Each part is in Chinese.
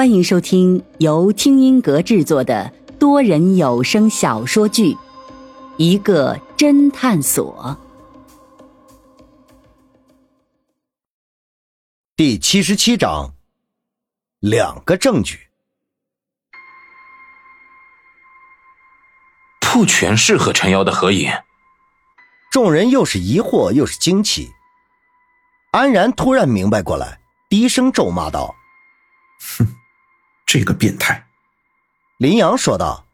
欢迎收听由听音阁制作的多人有声小说剧《一个侦探所》第七十七章：两个证据。不全是和陈瑶的合影。众人又是疑惑又是惊奇。安然突然明白过来，低声咒骂道：“哼！”这个变态，林阳说道：“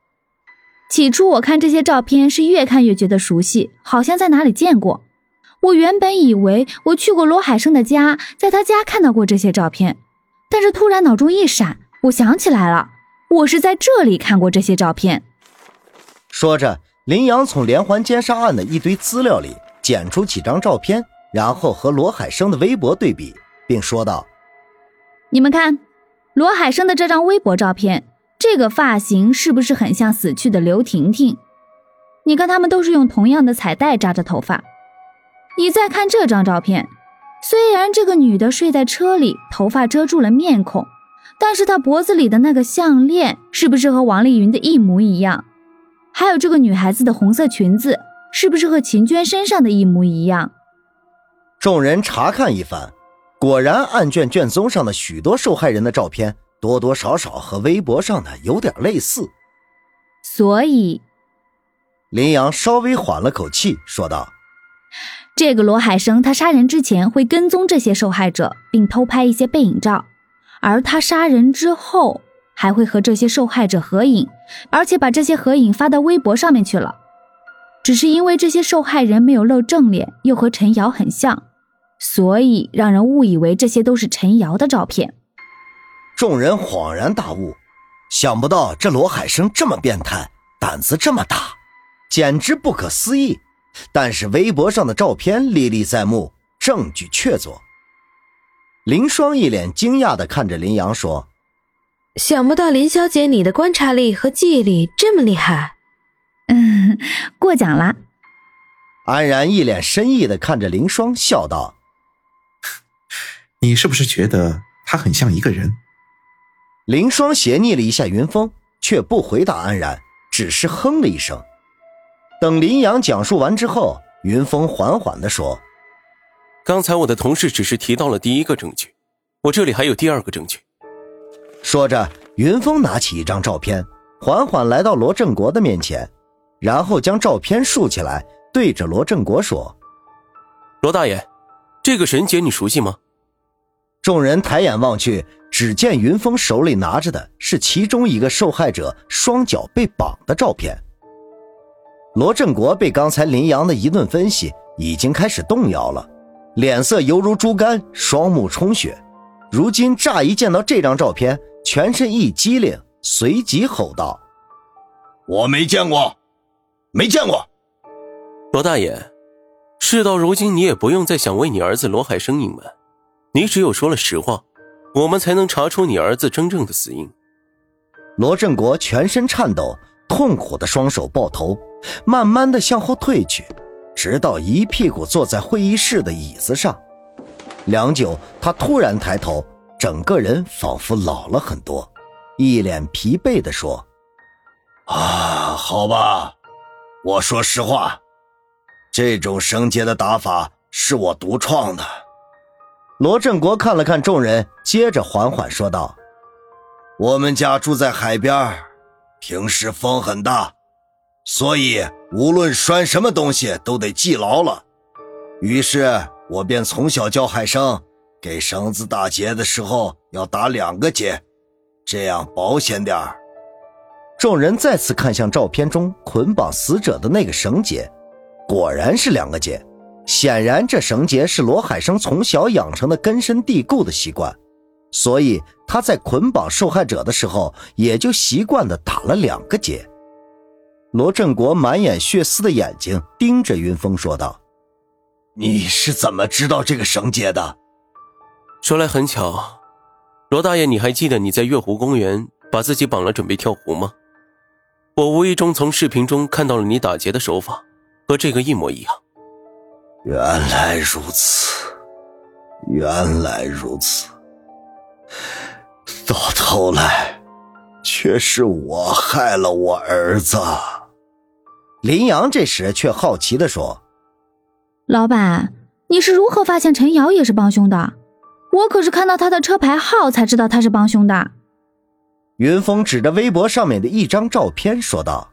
起初我看这些照片是越看越觉得熟悉，好像在哪里见过。我原本以为我去过罗海生的家，在他家看到过这些照片，但是突然脑中一闪，我想起来了，我是在这里看过这些照片。”说着，林阳从连环奸杀案的一堆资料里捡出几张照片，然后和罗海生的微博对比，并说道：“你们看。”罗海生的这张微博照片，这个发型是不是很像死去的刘婷婷？你看，他们都是用同样的彩带扎着头发。你再看这张照片，虽然这个女的睡在车里，头发遮住了面孔，但是她脖子里的那个项链是不是和王丽云的一模一样？还有这个女孩子的红色裙子，是不是和秦娟身上的一模一样？众人查看一番。果然，案卷卷宗上的许多受害人的照片，多多少少和微博上的有点类似。所以，林阳稍微缓了口气，说道：“这个罗海生，他杀人之前会跟踪这些受害者，并偷拍一些背影照；而他杀人之后，还会和这些受害者合影，而且把这些合影发到微博上面去了。只是因为这些受害人没有露正脸，又和陈瑶很像。”所以让人误以为这些都是陈瑶的照片。众人恍然大悟，想不到这罗海生这么变态，胆子这么大，简直不可思议。但是微博上的照片历历在目，证据确凿。林双一脸惊讶的看着林阳说：“想不到林小姐你的观察力和记忆力这么厉害。”嗯，过奖了。安然一脸深意的看着林双，笑道。你是不是觉得他很像一个人？林霜斜睨了一下云峰，却不回答安然，只是哼了一声。等林阳讲述完之后，云峰缓缓的说：“刚才我的同事只是提到了第一个证据，我这里还有第二个证据。”说着，云峰拿起一张照片，缓缓来到罗振国的面前，然后将照片竖起来，对着罗振国说：“罗大爷，这个沈姐你熟悉吗？”众人抬眼望去，只见云峰手里拿着的是其中一个受害者双脚被绑的照片。罗振国被刚才林阳的一顿分析，已经开始动摇了，脸色犹如猪肝，双目充血。如今乍一见到这张照片，全身一激灵，随即吼道：“我没见过，没见过！”罗大爷，事到如今，你也不用再想为你儿子罗海生隐瞒。你只有说了实话，我们才能查出你儿子真正的死因。罗振国全身颤抖，痛苦的双手抱头，慢慢的向后退去，直到一屁股坐在会议室的椅子上。良久，他突然抬头，整个人仿佛老了很多，一脸疲惫的说：“啊，好吧，我说实话，这种绳结的打法是我独创的。”罗振国看了看众人，接着缓缓说道：“我们家住在海边，平时风很大，所以无论拴什么东西都得系牢了。于是我便从小教海生，给绳子打结的时候要打两个结，这样保险点众人再次看向照片中捆绑死者的那个绳结，果然是两个结。显然，这绳结是罗海生从小养成的根深蒂固的习惯，所以他在捆绑受害者的时候，也就习惯的打了两个结。罗振国满眼血丝的眼睛盯着云峰说道：“你是怎么知道这个绳结的？”说来很巧，罗大爷，你还记得你在月湖公园把自己绑了准备跳湖吗？我无意中从视频中看到了你打结的手法，和这个一模一样。原来如此，原来如此。到头来，却是我害了我儿子。林阳这时却好奇的说：“老板，你是如何发现陈瑶也是帮凶的？我可是看到他的车牌号才知道他是帮凶的。”云峰指着微博上面的一张照片说道：“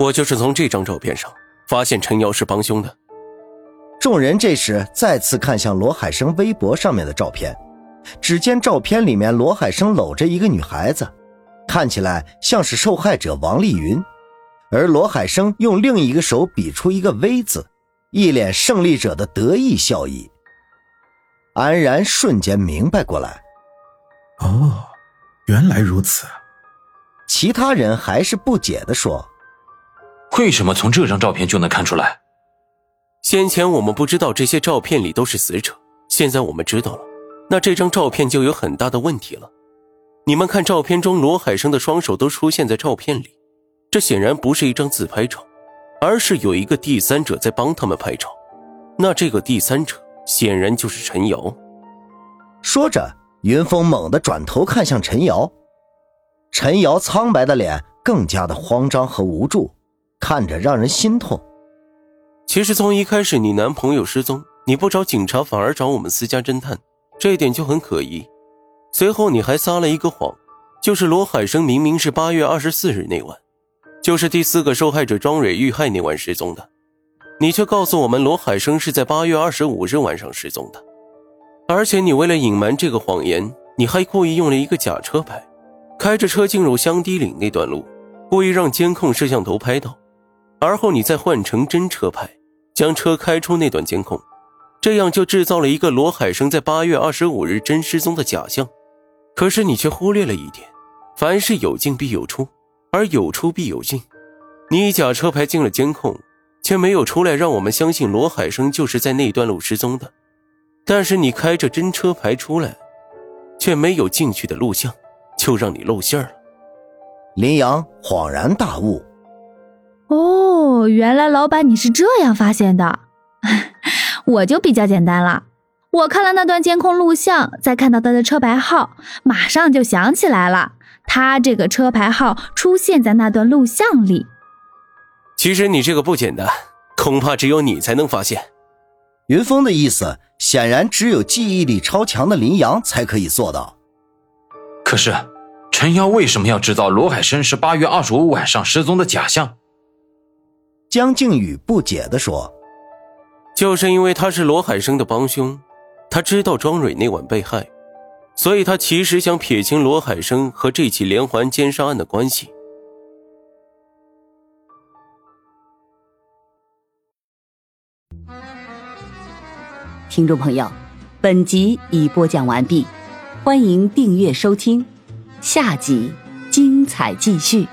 我就是从这张照片上发现陈瑶是帮凶的。”众人这时再次看向罗海生微博上面的照片，只见照片里面罗海生搂着一个女孩子，看起来像是受害者王丽云，而罗海生用另一个手比出一个 V 字，一脸胜利者的得意笑意。安然瞬间明白过来，哦，原来如此。其他人还是不解的说：“为什么从这张照片就能看出来？”先前我们不知道这些照片里都是死者，现在我们知道了，那这张照片就有很大的问题了。你们看，照片中罗海生的双手都出现在照片里，这显然不是一张自拍照，而是有一个第三者在帮他们拍照。那这个第三者显然就是陈瑶。说着，云峰猛地转头看向陈瑶，陈瑶苍白的脸更加的慌张和无助，看着让人心痛。其实从一开始，你男朋友失踪，你不找警察，反而找我们私家侦探，这一点就很可疑。随后你还撒了一个谎，就是罗海生明明是八月二十四日那晚，就是第四个受害者庄蕊遇害那晚失踪的，你却告诉我们罗海生是在八月二十五日晚上失踪的。而且你为了隐瞒这个谎言，你还故意用了一个假车牌，开着车进入香堤岭那段路，故意让监控摄像头拍到，而后你再换成真车牌。将车开出那段监控，这样就制造了一个罗海生在八月二十五日真失踪的假象。可是你却忽略了一点：凡事有进必有出，而有出必有进。你假车牌进了监控，却没有出来让我们相信罗海生就是在那段路失踪的。但是你开着真车牌出来，却没有进去的录像，就让你露馅了。林阳恍然大悟。哦，原来老板你是这样发现的，我就比较简单了。我看了那段监控录像，再看到他的车牌号，马上就想起来了，他这个车牌号出现在那段录像里。其实你这个不简单，恐怕只有你才能发现。云峰的意思显然只有记忆力超强的林阳才可以做到。可是，陈瑶为什么要制造罗海生是八月二十五晚上失踪的假象？江靖宇不解地说：“就是因为他是罗海生的帮凶，他知道庄蕊那晚被害，所以他其实想撇清罗海生和这起连环奸杀案的关系。”听众朋友，本集已播讲完毕，欢迎订阅收听，下集精彩继续。